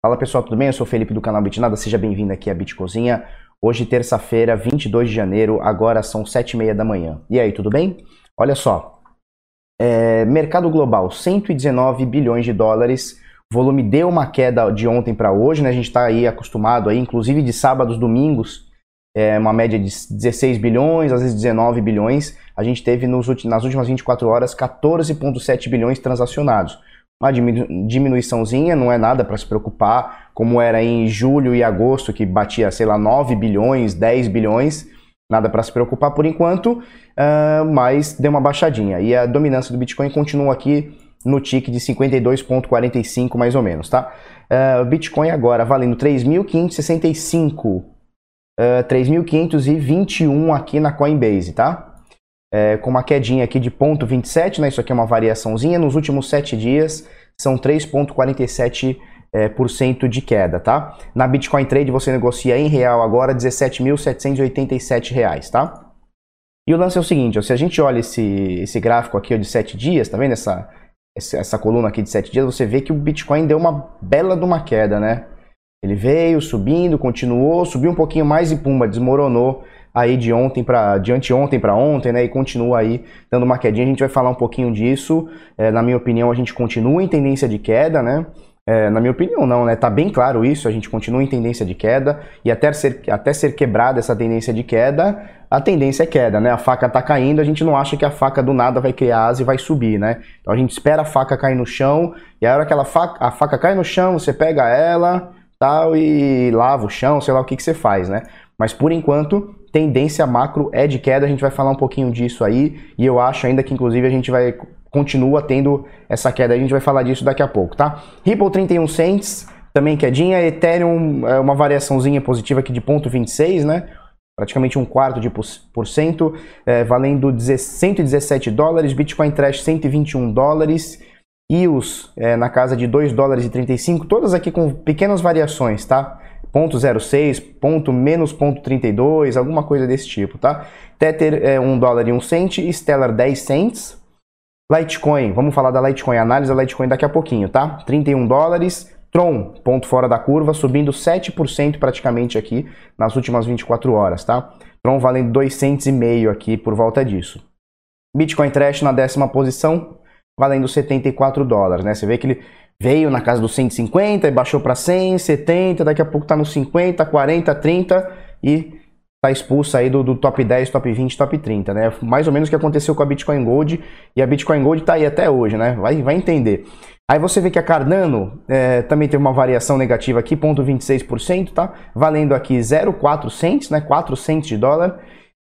Fala pessoal, tudo bem? Eu sou o Felipe do canal Bitnada, seja bem-vindo aqui à Bitcozinha. Hoje, terça-feira, 22 de janeiro, agora são 7h30 da manhã. E aí, tudo bem? Olha só, é, mercado global, 119 bilhões de dólares, volume deu uma queda de ontem para hoje, né? A gente está aí acostumado, aí, inclusive de sábados, domingos, é uma média de 16 bilhões, às vezes 19 bilhões. A gente teve nos, nas últimas 24 horas 14,7 bilhões transacionados uma diminuiçãozinha, não é nada para se preocupar, como era em julho e agosto, que batia, sei lá, 9 bilhões, 10 bilhões, nada para se preocupar por enquanto, uh, mas deu uma baixadinha. E a dominância do Bitcoin continua aqui no tick de 52,45 mais ou menos, tá? Uh, Bitcoin agora valendo 3.565, uh, 3.521 aqui na Coinbase, tá? É, com uma quedinha aqui de 0,27, né? Isso aqui é uma variaçãozinha. Nos últimos 7 dias são 3,47% é, por cento de queda, tá? Na Bitcoin Trade você negocia em real agora 17.787 reais, tá? E o lance é o seguinte, ó, se a gente olha esse, esse gráfico aqui ó, de 7 dias, tá vendo essa, essa coluna aqui de 7 dias, você vê que o Bitcoin deu uma bela de uma queda, né? Ele veio subindo, continuou, subiu um pouquinho mais e pumba, desmoronou aí de ontem para de anteontem para ontem, né? E continua aí dando uma quedinha. A gente vai falar um pouquinho disso. É, na minha opinião, a gente continua em tendência de queda, né? É, na minha opinião, não, né? Tá bem claro isso, a gente continua em tendência de queda e até ser, até ser quebrada essa tendência de queda, a tendência é queda, né? A faca tá caindo, a gente não acha que a faca do nada vai criar asa e vai subir, né? Então a gente espera a faca cair no chão e a hora que ela faca, a faca cai no chão, você pega ela, tal, e lava o chão, sei lá o que, que você faz, né? Mas por enquanto, tendência macro é de queda, a gente vai falar um pouquinho disso aí, e eu acho ainda que inclusive a gente vai continua tendo essa queda, a gente vai falar disso daqui a pouco, tá? Ripple 31 cents, também quedinha, Ethereum é uma variaçãozinha positiva aqui de 0,26, né? Praticamente um quarto de por cento, é, valendo 117 dólares, Bitcoin Trash 121 dólares, EOS é, na casa de 2 dólares e 35, todas aqui com pequenas variações, tá? 0.06, ponto, menos ponto 32, alguma coisa desse tipo, tá? Tether é 1 dólar e 1 cent, Stellar 10 cents. Litecoin, vamos falar da Litecoin, análise da Litecoin daqui a pouquinho, tá? 31 dólares. Tron, ponto fora da curva, subindo 7% praticamente aqui nas últimas 24 horas, tá? Tron valendo 2 cents e meio aqui por volta disso. Bitcoin Trash na décima posição, valendo 74 dólares, né? Você vê que ele veio na casa dos 150 e baixou para 100, 70, daqui a pouco está nos 50, 40, 30 e está expulso aí do, do, top 10, top 20, top 30, né? Mais ou menos o que aconteceu com a Bitcoin Gold e a Bitcoin Gold está aí até hoje, né? Vai, vai entender. Aí você vê que a Cardano é, também teve uma variação negativa aqui, 0,26%, tá? Valendo aqui 0,4 cents, né? 4 cents de dólar.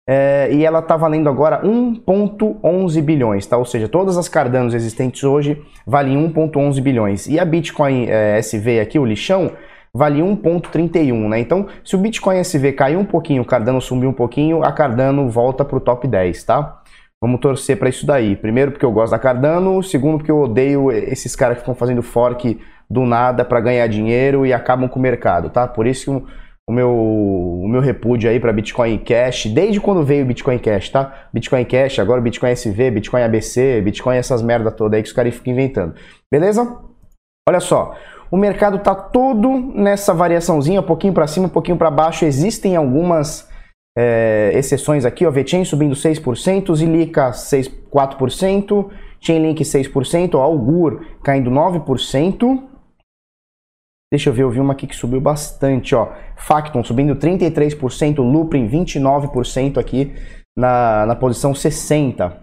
É, e ela está valendo agora 1,11 bilhões, tá? Ou seja, todas as Cardanos existentes hoje valem 1,11 bilhões. E a Bitcoin é, SV aqui, o lixão, vale 1,31, né? Então, se o Bitcoin SV cair um pouquinho, o Cardano subir um pouquinho, a Cardano volta para o top 10, tá? Vamos torcer para isso daí. Primeiro porque eu gosto da Cardano, segundo porque eu odeio esses caras que ficam fazendo fork do nada para ganhar dinheiro e acabam com o mercado, tá? Por isso que o meu, o meu repúdio aí para Bitcoin Cash, desde quando veio o Bitcoin Cash, tá? Bitcoin Cash, agora Bitcoin SV, Bitcoin ABC, Bitcoin essas merda toda aí que os caras ficam inventando. Beleza? Olha só, o mercado tá todo nessa variaçãozinha, um pouquinho para cima, um pouquinho para baixo. Existem algumas é, exceções aqui, ó, VeChain subindo 6%, Zilica 6, 4%, Chainlink 6%, ó, Augur caindo 9%, Deixa eu ver, eu vi uma aqui que subiu bastante, ó. Facton subindo 33%, Luprin 29% aqui na, na posição 60,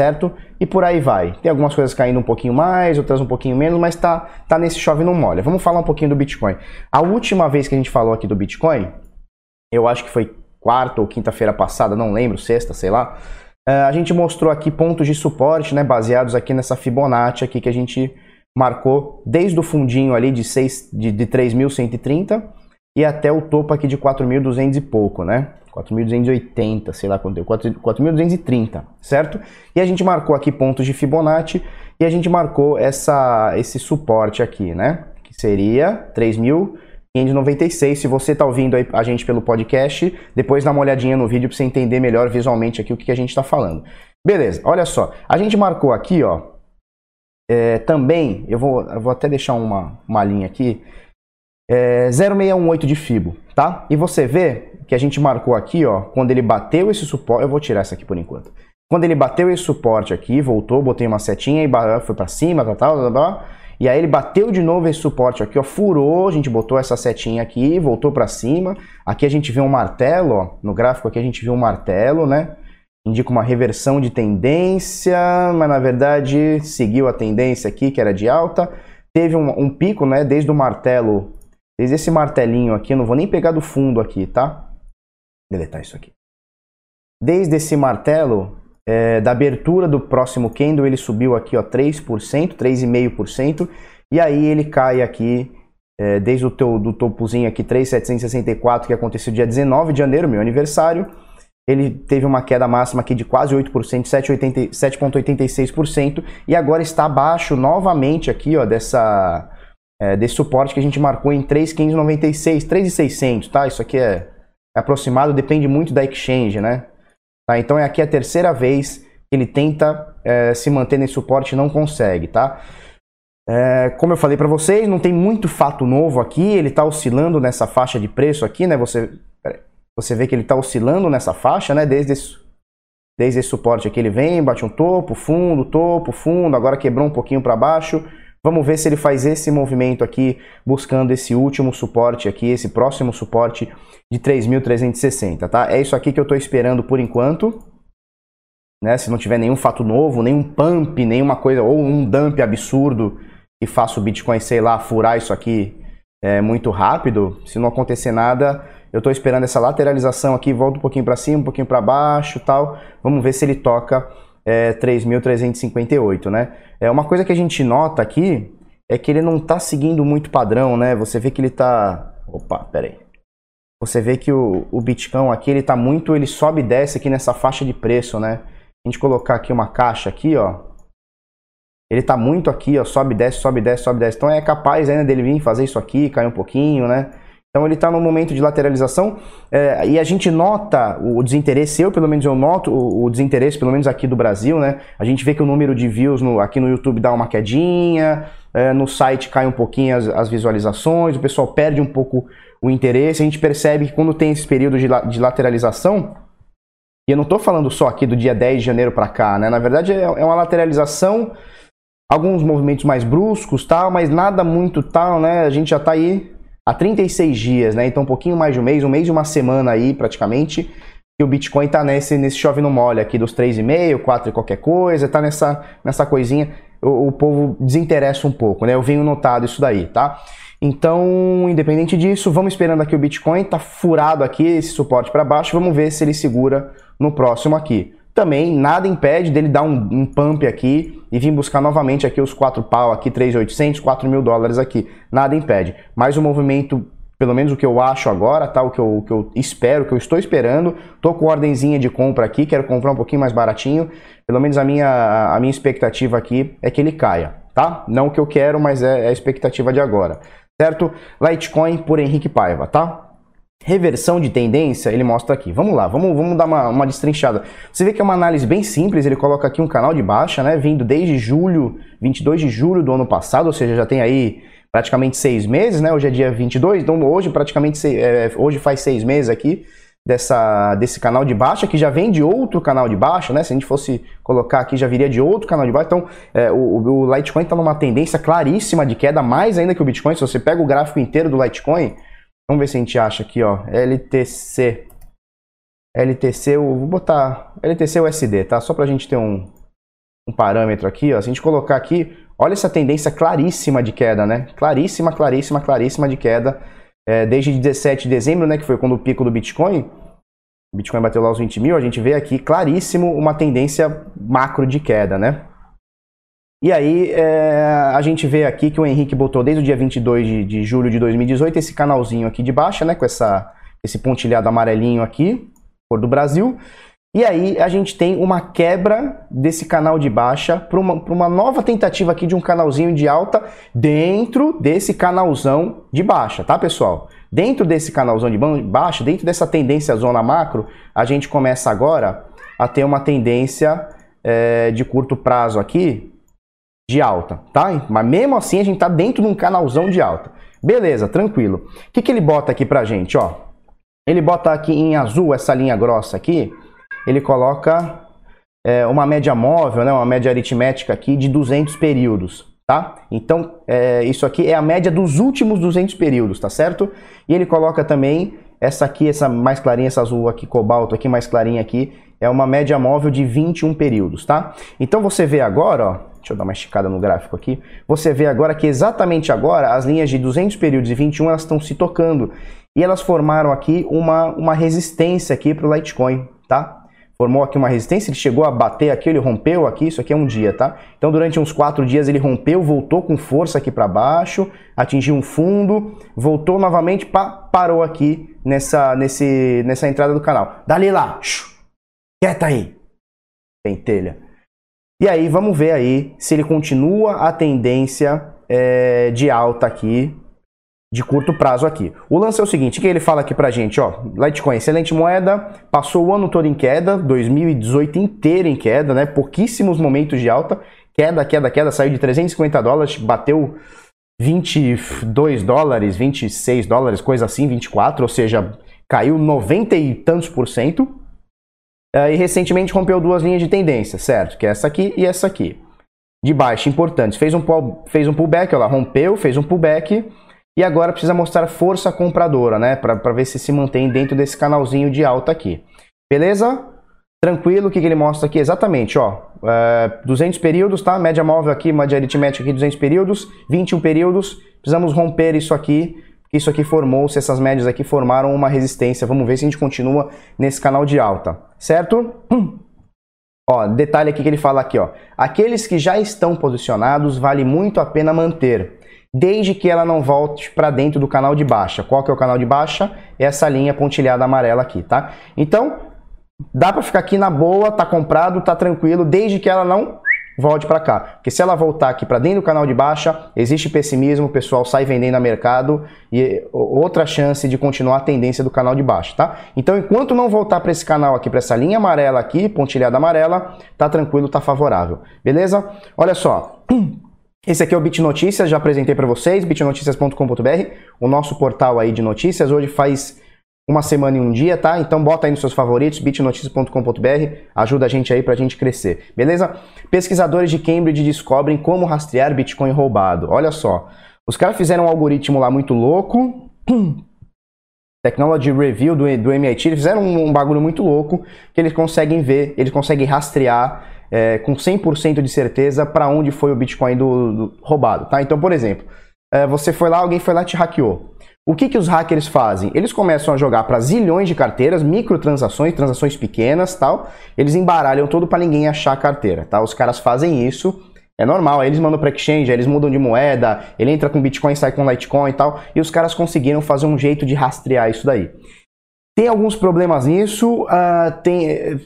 certo? E por aí vai. Tem algumas coisas caindo um pouquinho mais, outras um pouquinho menos, mas tá, tá nesse chove não molha. Vamos falar um pouquinho do Bitcoin. A última vez que a gente falou aqui do Bitcoin, eu acho que foi quarta ou quinta-feira passada, não lembro, sexta, sei lá. Uh, a gente mostrou aqui pontos de suporte, né, baseados aqui nessa Fibonacci aqui que a gente marcou desde o fundinho ali de, 6, de, de 3.130 e até o topo aqui de 4.200 e pouco, né? 4.280, sei lá quanto deu, 4.230, certo? E a gente marcou aqui pontos de Fibonacci e a gente marcou essa, esse suporte aqui, né? Que seria 3.596. Se você está ouvindo a gente pelo podcast, depois dá uma olhadinha no vídeo para você entender melhor visualmente aqui o que a gente está falando. Beleza, olha só. A gente marcou aqui, ó, é, também, eu vou, eu vou até deixar uma, uma linha aqui. É 0,618 de FIBO, tá? E você vê que a gente marcou aqui, ó, quando ele bateu esse suporte, eu vou tirar essa aqui por enquanto. Quando ele bateu esse suporte aqui, voltou, botei uma setinha e foi para cima, tal, tal, tal, tal, e aí ele bateu de novo esse suporte aqui, ó, furou, a gente botou essa setinha aqui, voltou para cima. Aqui a gente vê um martelo, ó, no gráfico aqui a gente vê um martelo, né? Indica uma reversão de tendência, mas na verdade seguiu a tendência aqui, que era de alta. Teve um, um pico, né, desde o martelo, desde esse martelinho aqui, não vou nem pegar do fundo aqui, tá? deletar isso aqui. Desde esse martelo, é, da abertura do próximo candle, ele subiu aqui ó, 3%, 3,5%, e aí ele cai aqui, é, desde o teu, do topozinho aqui, 3,764, que aconteceu dia 19 de janeiro, meu aniversário, ele teve uma queda máxima aqui de quase 8%, 7,86%, e agora está abaixo novamente aqui, ó, dessa, é, desse suporte que a gente marcou em 3,596, 3,600, tá? Isso aqui é aproximado depende muito da exchange, né? Tá? Então é aqui a terceira vez que ele tenta é, se manter nesse suporte e não consegue, tá? É, como eu falei para vocês, não tem muito fato novo aqui, ele está oscilando nessa faixa de preço aqui, né? Você, você vê que ele está oscilando nessa faixa, né? Desde esse, desde esse suporte aqui ele vem, bate um topo, fundo, topo, fundo, agora quebrou um pouquinho para baixo, Vamos ver se ele faz esse movimento aqui, buscando esse último suporte aqui, esse próximo suporte de 3.360, tá? É isso aqui que eu estou esperando por enquanto. Né? Se não tiver nenhum fato novo, nenhum pump, nenhuma coisa, ou um dump absurdo que faça o Bitcoin, sei lá, furar isso aqui é, muito rápido, se não acontecer nada, eu estou esperando essa lateralização aqui, volta um pouquinho para cima, um pouquinho para baixo tal. Vamos ver se ele toca é, 3.358, né? É uma coisa que a gente nota aqui é que ele não está seguindo muito padrão, né? Você vê que ele está, opa, peraí. Você vê que o, o Bitcoin aqui ele está muito, ele sobe e desce aqui nessa faixa de preço, né? A gente colocar aqui uma caixa aqui, ó, ele está muito aqui, ó, sobe, desce, sobe, desce, sobe, desce. Então é capaz ainda dele vir fazer isso aqui, cair um pouquinho, né? Então ele está no momento de lateralização é, e a gente nota o desinteresse, eu pelo menos eu noto o, o, desinteresse, pelo menos aqui do Brasil, né? A gente vê que o número de views no, aqui no YouTube dá uma quedinha, é, no site cai um pouquinho as, as, visualizações, o pessoal perde um pouco o interesse. A gente percebe que quando tem esse período de, de lateralização, e eu não estou falando só aqui do dia 10 de janeiro para cá, né? Na verdade é, é uma lateralização, alguns movimentos mais bruscos, tal, mas nada muito tal, né? A gente já está aí há 36 dias, né? Então um pouquinho mais de um mês, um mês e uma semana aí praticamente, que o Bitcoin tá nesse, nesse chove no molho aqui dos 3,5, 4 e qualquer coisa, tá nessa, nessa coisinha, o, o povo desinteressa um pouco, né? Eu venho notado isso daí, tá? Então, independente disso, vamos esperando aqui o Bitcoin, tá furado aqui esse suporte para baixo, vamos ver se ele segura no próximo aqui também nada impede dele dar um, um, pump aqui e vir buscar novamente aqui os 4 pau aqui, 3.800, 4 mil dólares aqui. Nada impede. Mas o movimento, pelo menos o que eu acho agora, tá? O que eu, o que eu espero, o que eu estou esperando. Tô com ordenzinha de compra aqui, quero comprar um pouquinho mais baratinho. Pelo menos a minha, a minha expectativa aqui é que ele caia, tá? Não o que eu quero, mas é, é a expectativa de agora. Certo? Litecoin por Henrique Paiva, tá? Reversão de tendência, ele mostra aqui. Vamos lá, vamos, vamos dar uma, uma destrinchada. Você vê que é uma análise bem simples, ele coloca aqui um canal de baixa, né, vindo desde julho, 22 de julho do ano passado, ou seja, já tem aí praticamente seis meses, né, hoje é dia 22, então hoje praticamente, é, hoje faz seis meses aqui, dessa, desse canal de baixa, que já vem de outro canal de baixa, né? Se a gente fosse colocar aqui, já viria de outro canal de baixa. Então, é, o, o Litecoin está numa tendência claríssima de queda, mais ainda que o Bitcoin. Se você pega o gráfico inteiro do Litecoin, Vamos ver se a gente acha aqui, ó. LTC. LTC, eu vou botar LTC USD, tá? Só pra gente ter um, um parâmetro aqui, ó. Se a gente colocar aqui, olha essa tendência claríssima de queda, né? Claríssima, claríssima, claríssima de queda. É, desde 17 de dezembro, né? Que foi quando o pico do Bitcoin. O Bitcoin bateu lá os 20 mil. A gente vê aqui claríssimo uma tendência macro de queda, né? E aí é, a gente vê aqui que o Henrique botou desde o dia 22 de, de julho de 2018 esse canalzinho aqui de baixo, né, com essa, esse pontilhado amarelinho aqui, cor do Brasil. E aí a gente tem uma quebra desse canal de baixa para uma, uma nova tentativa aqui de um canalzinho de alta dentro desse canalzão de baixa, tá pessoal? Dentro desse canalzão de baixa, dentro dessa tendência zona macro, a gente começa agora a ter uma tendência é, de curto prazo aqui, de alta, tá? Mas mesmo assim a gente tá dentro de um canalzão de alta. Beleza, tranquilo. O que, que ele bota aqui pra gente, ó? Ele bota aqui em azul essa linha grossa aqui, ele coloca é, uma média móvel, né, uma média aritmética aqui de 200 períodos, tá? Então, é, isso aqui é a média dos últimos 200 períodos, tá certo? E ele coloca também essa aqui, essa mais clarinha, essa azul aqui, cobalto aqui, mais clarinha aqui, é uma média móvel de 21 períodos, tá? Então você vê agora, ó, deixa eu dar uma esticada no gráfico aqui, você vê agora que exatamente agora as linhas de 200 períodos e 21 elas estão se tocando e elas formaram aqui uma, uma resistência aqui para o Litecoin, tá? formou aqui uma resistência, ele chegou a bater aqui, ele rompeu aqui, isso aqui é um dia, tá? Então durante uns quatro dias ele rompeu, voltou com força aqui para baixo, atingiu um fundo, voltou novamente, pá, parou aqui nessa, nesse, nessa entrada do canal. Dali lá, quieta aí, pentelha. E aí vamos ver aí se ele continua a tendência é, de alta aqui de curto prazo aqui. O lance é o seguinte, que ele fala aqui pra gente, ó, Litecoin, excelente moeda, passou o ano todo em queda, 2018 inteiro em queda, né, pouquíssimos momentos de alta, queda, queda, queda, saiu de 350 dólares, bateu 22 dólares, 26 dólares, coisa assim, 24, ou seja, caiu 90 e tantos por cento, e recentemente rompeu duas linhas de tendência, certo? Que é essa aqui e essa aqui. De baixo, importantes. Fez um, fez um pullback, ela rompeu, fez um pullback, e agora precisa mostrar força compradora, né? Para ver se se mantém dentro desse canalzinho de alta aqui. Beleza? Tranquilo, o que, que ele mostra aqui? Exatamente, ó. É, 200 períodos, tá? Média móvel aqui, média aritmética aqui, 200 períodos, 21 períodos. Precisamos romper isso aqui, isso aqui formou-se, essas médias aqui formaram uma resistência. Vamos ver se a gente continua nesse canal de alta, certo? Ó, detalhe aqui que ele fala aqui, ó. Aqueles que já estão posicionados, vale muito a pena manter desde que ela não volte para dentro do canal de baixa. Qual que é o canal de baixa? É essa linha pontilhada amarela aqui, tá? Então, dá para ficar aqui na boa, tá comprado, tá tranquilo, desde que ela não volte para cá. Porque se ela voltar aqui para dentro do canal de baixa, existe pessimismo, o pessoal sai vendendo a mercado e outra chance de continuar a tendência do canal de baixo, tá? Então, enquanto não voltar para esse canal aqui, para essa linha amarela aqui, pontilhada amarela, tá tranquilo, tá favorável. Beleza? Olha só. Esse aqui é o Bit Notícias, já apresentei para vocês, bitnoticias.com.br, o nosso portal aí de notícias. Hoje faz uma semana e um dia, tá? Então bota aí nos seus favoritos, bitnoticias.com.br, ajuda a gente aí pra gente crescer, beleza? Pesquisadores de Cambridge descobrem como rastrear Bitcoin roubado. Olha só, os caras fizeram um algoritmo lá muito louco, Technology Review do, do MIT, eles fizeram um, um bagulho muito louco que eles conseguem ver, eles conseguem rastrear é, com 100% de certeza para onde foi o Bitcoin do, do, roubado, tá? Então, por exemplo, é, você foi lá, alguém foi lá e te hackeou. O que, que os hackers fazem? Eles começam a jogar para zilhões de carteiras, microtransações, transações pequenas, tal. Eles embaralham tudo para ninguém achar a carteira, tá? Os caras fazem isso, é normal. Aí eles mandam para exchange, eles mudam de moeda, ele entra com Bitcoin, sai com Litecoin e tal. E os caras conseguiram fazer um jeito de rastrear isso daí. Tem alguns problemas nisso. Uh, tem, uh,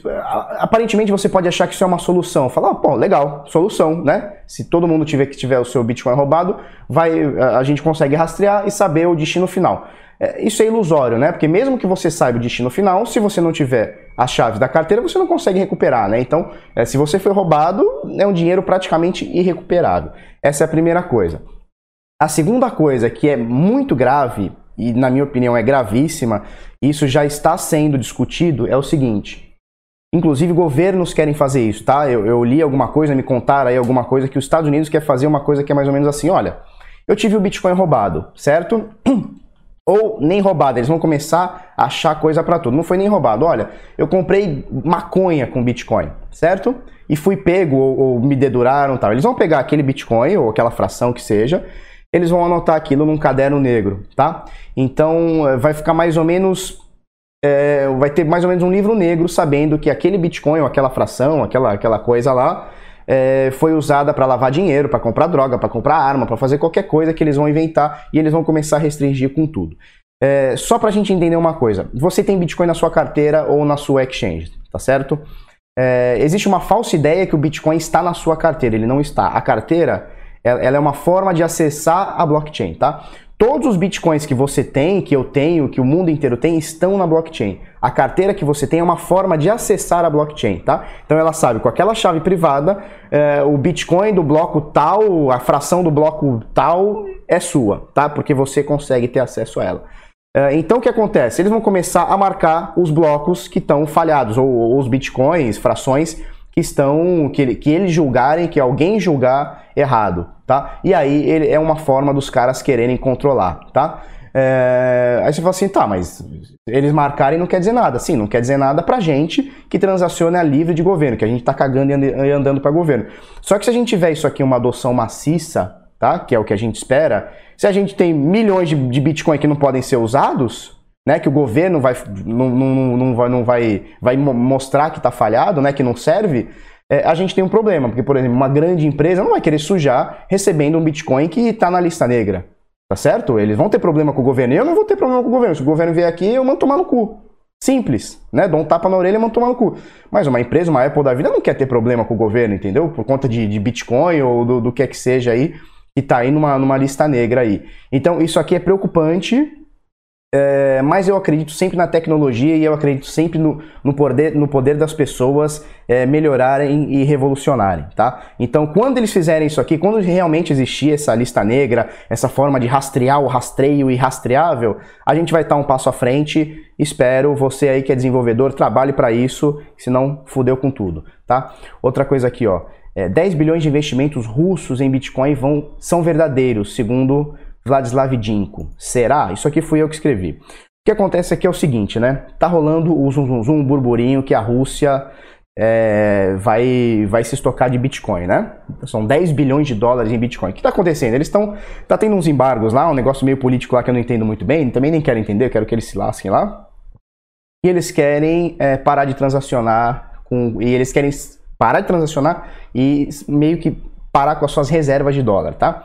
aparentemente você pode achar que isso é uma solução. Falar, oh, pô, legal, solução, né? Se todo mundo tiver que tiver o seu Bitcoin roubado, vai, uh, a gente consegue rastrear e saber o destino final. É, isso é ilusório, né? Porque mesmo que você saiba o destino final, se você não tiver as chaves da carteira, você não consegue recuperar, né? Então, é, se você foi roubado, é um dinheiro praticamente irrecuperável. Essa é a primeira coisa. A segunda coisa que é muito grave e na minha opinião é gravíssima, isso já está sendo discutido, é o seguinte. Inclusive governos querem fazer isso, tá? Eu, eu, li alguma coisa, me contaram aí alguma coisa que os Estados Unidos quer fazer uma coisa que é mais ou menos assim, olha, eu tive o Bitcoin roubado, certo? Ou nem roubado, eles vão começar a achar coisa para tudo. Não foi nem roubado, olha, eu comprei maconha com Bitcoin, certo? E fui pego ou, ou me deduraram, tal. Eles vão pegar aquele Bitcoin ou aquela fração que seja eles vão anotar aquilo num caderno negro, tá? Então eh, vai ficar mais ou menos é, vai ter mais ou menos um livro negro sabendo que aquele Bitcoin, ou aquela fração, aquela, aquela coisa lá, é, foi usada para lavar dinheiro, para comprar droga, para comprar arma, para fazer qualquer coisa que eles vão inventar e eles vão começar a restringir com tudo. É, só para a gente entender uma coisa: você tem Bitcoin na sua carteira ou na sua exchange, tá certo? É, existe uma falsa ideia que o Bitcoin está na sua carteira, ele não está. A carteira ela é uma forma de acessar a blockchain, tá? Todos os bitcoins que você tem, que eu tenho, que o mundo inteiro tem, estão na blockchain. A carteira que você tem é uma forma de acessar a blockchain, tá? Então ela sabe com aquela chave privada, é, o bitcoin do bloco tal, a fração do bloco tal é sua, tá? Porque você consegue ter acesso a ela. É, então o que acontece? Eles vão começar a marcar os blocos que estão falhados, ou, ou os bitcoins, frações que estão. Que, que eles julgarem, que alguém julgar errado, tá? E aí ele, é uma forma dos caras quererem controlar, tá? É, aí você fala assim, tá, mas eles marcarem não quer dizer nada. Sim, não quer dizer nada pra gente que transaciona livre de governo, que a gente tá cagando e andando para governo. Só que se a gente tiver isso aqui uma adoção maciça, tá? Que é o que a gente espera, se a gente tem milhões de, de Bitcoin que não podem ser usados, né, que o governo vai, não, não, não vai, não vai, vai mostrar que está falhado, né, que não serve, é, a gente tem um problema, porque, por exemplo, uma grande empresa não vai querer sujar recebendo um Bitcoin que está na lista negra. Tá certo? Eles vão ter problema com o governo. Eu não vou ter problema com o governo. Se o governo vier aqui, eu mando tomar no cu. Simples, né? Dou um tapa na orelha e mando tomar no cu. Mas uma empresa, uma Apple da vida, não quer ter problema com o governo, entendeu? Por conta de, de Bitcoin ou do, do que é que seja aí que está aí numa, numa lista negra aí. Então isso aqui é preocupante, é, mas eu acredito sempre na tecnologia e eu acredito sempre no, no, poder, no poder das pessoas é, melhorarem e revolucionarem, tá? Então, quando eles fizerem isso aqui, quando realmente existir essa lista negra, essa forma de rastrear o rastreio e rastreável, a gente vai estar um passo à frente. Espero você aí que é desenvolvedor trabalhe para isso, senão fudeu com tudo, tá? Outra coisa aqui, ó é, 10 bilhões de investimentos russos em Bitcoin vão, são verdadeiros, segundo Vladislav Dinko. Será? Isso aqui fui eu que escrevi. O que acontece aqui é o seguinte, né? Tá rolando o zum, zum, zum um burburinho que a Rússia é, vai, vai se estocar de Bitcoin, né? São 10 bilhões de dólares em Bitcoin. O que está acontecendo? Eles estão. Tá tendo uns embargos lá, um negócio meio político lá que eu não entendo muito bem, também nem quero entender, quero que eles se lasquem lá. E eles querem é, parar de transacionar com. E eles querem parar de transacionar e meio que parar com as suas reservas de dólar, tá?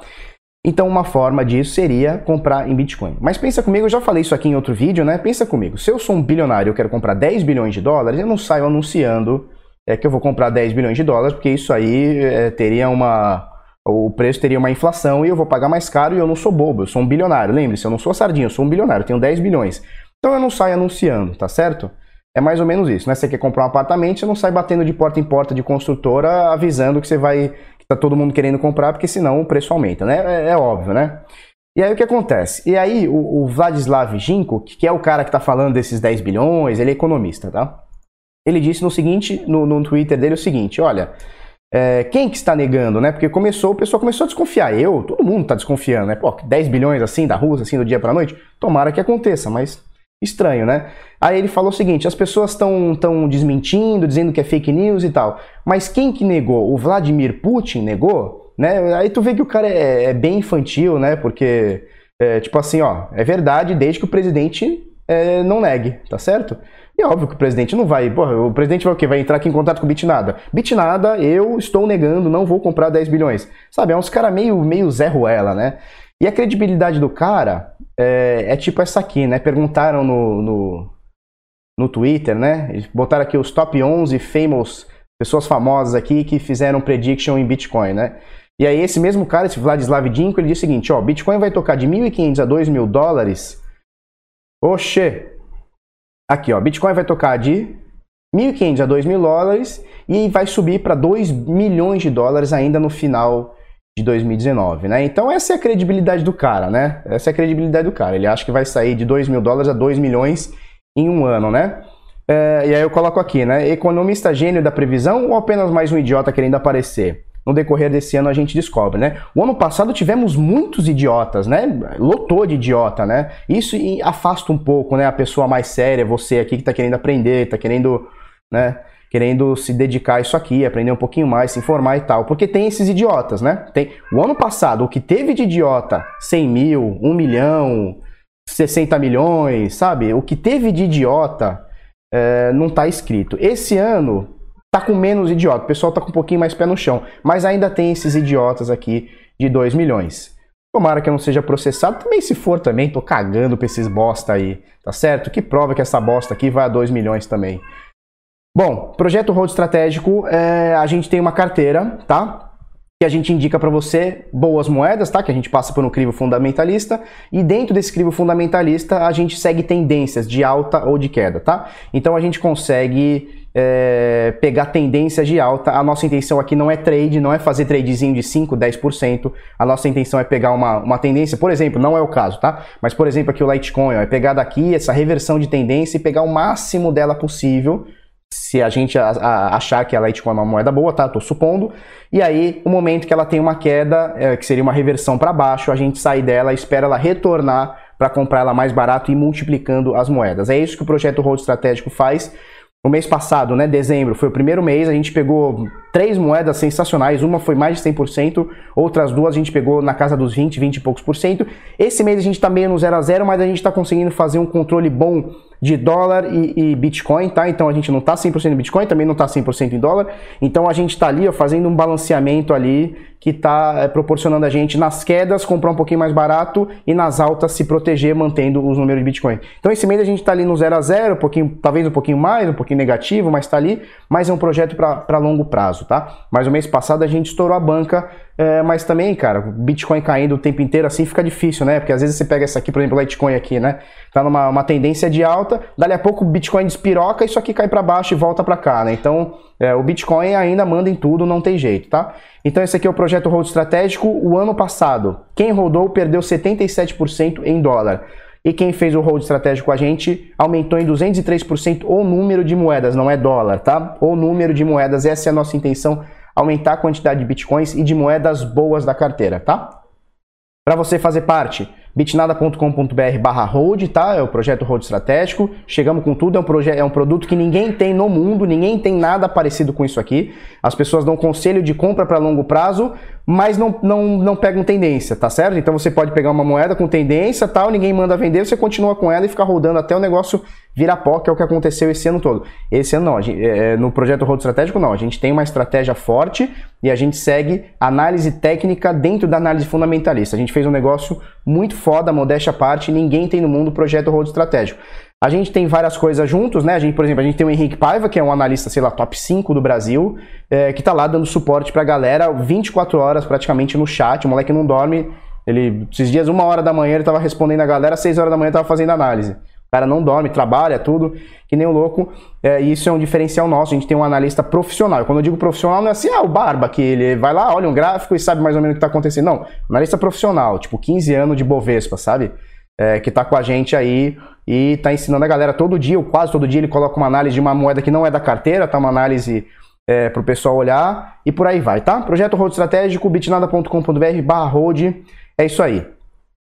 Então uma forma disso seria comprar em Bitcoin. Mas pensa comigo, eu já falei isso aqui em outro vídeo, né? Pensa comigo, se eu sou um bilionário e eu quero comprar 10 bilhões de dólares, eu não saio anunciando é, que eu vou comprar 10 bilhões de dólares, porque isso aí é, teria uma... O preço teria uma inflação e eu vou pagar mais caro e eu não sou bobo, eu sou um bilionário. Lembre-se, eu não sou sardinha, eu sou um bilionário, eu tenho 10 bilhões. Então eu não saio anunciando, tá certo? É mais ou menos isso, né? Você quer comprar um apartamento, você não sai batendo de porta em porta de construtora avisando que você vai. Tá todo mundo querendo comprar, porque senão o preço aumenta, né? É, é óbvio, né? E aí o que acontece? E aí o, o Vladislav Ginko, que é o cara que está falando desses 10 bilhões, ele é economista, tá? Ele disse no seguinte, no, no Twitter dele o seguinte, olha, é, quem que está negando, né? Porque começou, o pessoal começou a desconfiar. Eu, todo mundo está desconfiando, né? Pô, 10 bilhões assim da Rússia, assim, do dia para noite? Tomara que aconteça, mas estranho, né? Aí ele falou o seguinte: as pessoas estão tão desmentindo, dizendo que é fake news e tal. Mas quem que negou? O Vladimir Putin negou? Né? Aí tu vê que o cara é, é bem infantil, né? Porque, é, tipo assim, ó, é verdade desde que o presidente é, não negue, tá certo? E é óbvio que o presidente não vai. Porra, o presidente vai o quê? Vai entrar aqui em contato com o Bitnada. Bitnada, eu estou negando, não vou comprar 10 bilhões. Sabe, é uns caras meio, meio Zé Ruela, né? E a credibilidade do cara é, é tipo essa aqui, né? Perguntaram no, no, no Twitter, né? Eles botaram aqui os top 11 famous, pessoas famosas aqui que fizeram prediction em Bitcoin, né? E aí esse mesmo cara, esse Vladislav Dinko, ele diz o seguinte, ó, Bitcoin vai tocar de 1.500 a 2.000 dólares. Oxê! Aqui, ó, Bitcoin vai tocar de 1.500 a 2.000 dólares e vai subir para 2 milhões de dólares ainda no final de 2019, né? Então essa é a credibilidade do cara, né? Essa é a credibilidade do cara. Ele acha que vai sair de 2 mil dólares a 2 milhões em um ano, né? É, e aí eu coloco aqui, né? Economista gênio da previsão ou apenas mais um idiota querendo aparecer? No decorrer desse ano a gente descobre, né? O ano passado tivemos muitos idiotas, né? Lotou de idiota, né? Isso afasta um pouco, né? A pessoa mais séria, você aqui que tá querendo aprender, tá querendo, né? querendo se dedicar a isso aqui, aprender um pouquinho mais, se informar e tal. Porque tem esses idiotas, né? Tem, o ano passado, o que teve de idiota, 100 mil, 1 milhão, 60 milhões, sabe? O que teve de idiota é, não está escrito. Esse ano tá com menos idiota, o pessoal tá com um pouquinho mais pé no chão, mas ainda tem esses idiotas aqui de 2 milhões. Tomara que eu não seja processado, também se for também, tô cagando pra esses bosta aí, tá certo? Que prova que essa bosta aqui vai a 2 milhões também. Bom, projeto Road Estratégico, é, a gente tem uma carteira, tá? Que a gente indica para você boas moedas, tá? Que a gente passa por um crivo fundamentalista e dentro desse crivo fundamentalista a gente segue tendências de alta ou de queda, tá? Então a gente consegue é, pegar tendências de alta. A nossa intenção aqui não é trade, não é fazer tradezinho de 5, 10%. A nossa intenção é pegar uma, uma tendência, por exemplo, não é o caso, tá? Mas, por exemplo, aqui o Litecoin, ó, é pegar daqui essa reversão de tendência e pegar o máximo dela possível se a gente achar que a Litecoin é uma moeda boa, tá? Tô supondo. E aí, o momento que ela tem uma queda, é, que seria uma reversão para baixo, a gente sai dela, espera ela retornar para comprar ela mais barato e multiplicando as moedas. É isso que o projeto Hold Estratégico faz. O mês passado, né, dezembro, foi o primeiro mês, a gente pegou três moedas sensacionais, uma foi mais de 100%, outras duas a gente pegou na casa dos 20, 20 e poucos por cento. Esse mês a gente está meio no 0 a 0, mas a gente está conseguindo fazer um controle bom de dólar e, e, Bitcoin, tá? Então a gente não tá 100% em Bitcoin, também não tá 100% em dólar. Então a gente tá ali, ó, fazendo um balanceamento ali que tá é, proporcionando a gente nas quedas comprar um pouquinho mais barato e nas altas se proteger mantendo os números de Bitcoin. Então esse mês a gente tá ali no 0 a 0, um pouquinho, talvez um pouquinho mais, um pouquinho negativo, mas tá ali, mas é um projeto para longo prazo, tá? Mas o mês passado a gente estourou a banca é, mas também, cara, Bitcoin caindo o tempo inteiro assim fica difícil, né? Porque às vezes você pega essa aqui, por exemplo, Litecoin aqui, né? Tá numa uma tendência de alta, dali a pouco o Bitcoin despiroca, isso aqui cai para baixo e volta para cá, né? Então, é, o Bitcoin ainda manda em tudo, não tem jeito, tá? Então, esse aqui é o projeto Hold Estratégico. O ano passado, quem rodou perdeu 77% em dólar. E quem fez o hold estratégico com a gente aumentou em 203% o número de moedas, não é dólar, tá? O número de moedas, essa é a nossa intenção aumentar a quantidade de bitcoins e de moedas boas da carteira, tá? Para você fazer parte, bitnada.com.br barra hold, tá? É o projeto hold estratégico. Chegamos com tudo, é um, projeto, é um produto que ninguém tem no mundo, ninguém tem nada parecido com isso aqui. As pessoas dão conselho de compra para longo prazo, mas não, não, não pegam tendência, tá certo? Então você pode pegar uma moeda com tendência tal, ninguém manda vender, você continua com ela e fica rodando até o negócio virar pó, que é o que aconteceu esse ano todo. Esse ano não, gente, é, no projeto Rodo Estratégico não, a gente tem uma estratégia forte e a gente segue análise técnica dentro da análise fundamentalista. A gente fez um negócio muito foda, modéstia à parte, ninguém tem no mundo projeto Rodo Estratégico. A gente tem várias coisas juntos, né? A gente, por exemplo, a gente tem o Henrique Paiva, que é um analista, sei lá, top 5 do Brasil, é, que tá lá dando suporte pra galera 24 horas praticamente no chat. O moleque não dorme. Ele, esses dias, uma hora da manhã, ele tava respondendo a galera, seis horas da manhã, tava fazendo análise. O cara não dorme, trabalha, tudo, que nem o louco. É, isso é um diferencial nosso. A gente tem um analista profissional. Quando eu digo profissional, não é assim, ah, o Barba, que ele vai lá, olha um gráfico e sabe mais ou menos o que tá acontecendo. Não, analista profissional, tipo 15 anos de Bovespa, sabe? É, que tá com a gente aí e está ensinando a galera todo dia, ou quase todo dia, ele coloca uma análise de uma moeda que não é da carteira, tá? Uma análise é, para o pessoal olhar e por aí vai, tá? Projeto Road Estratégico, bitnada.com.br barra road, é isso aí.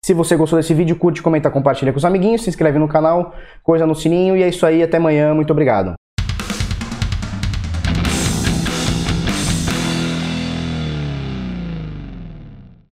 Se você gostou desse vídeo, curte, comenta, compartilha com os amiguinhos, se inscreve no canal, coisa no sininho e é isso aí, até amanhã, muito obrigado.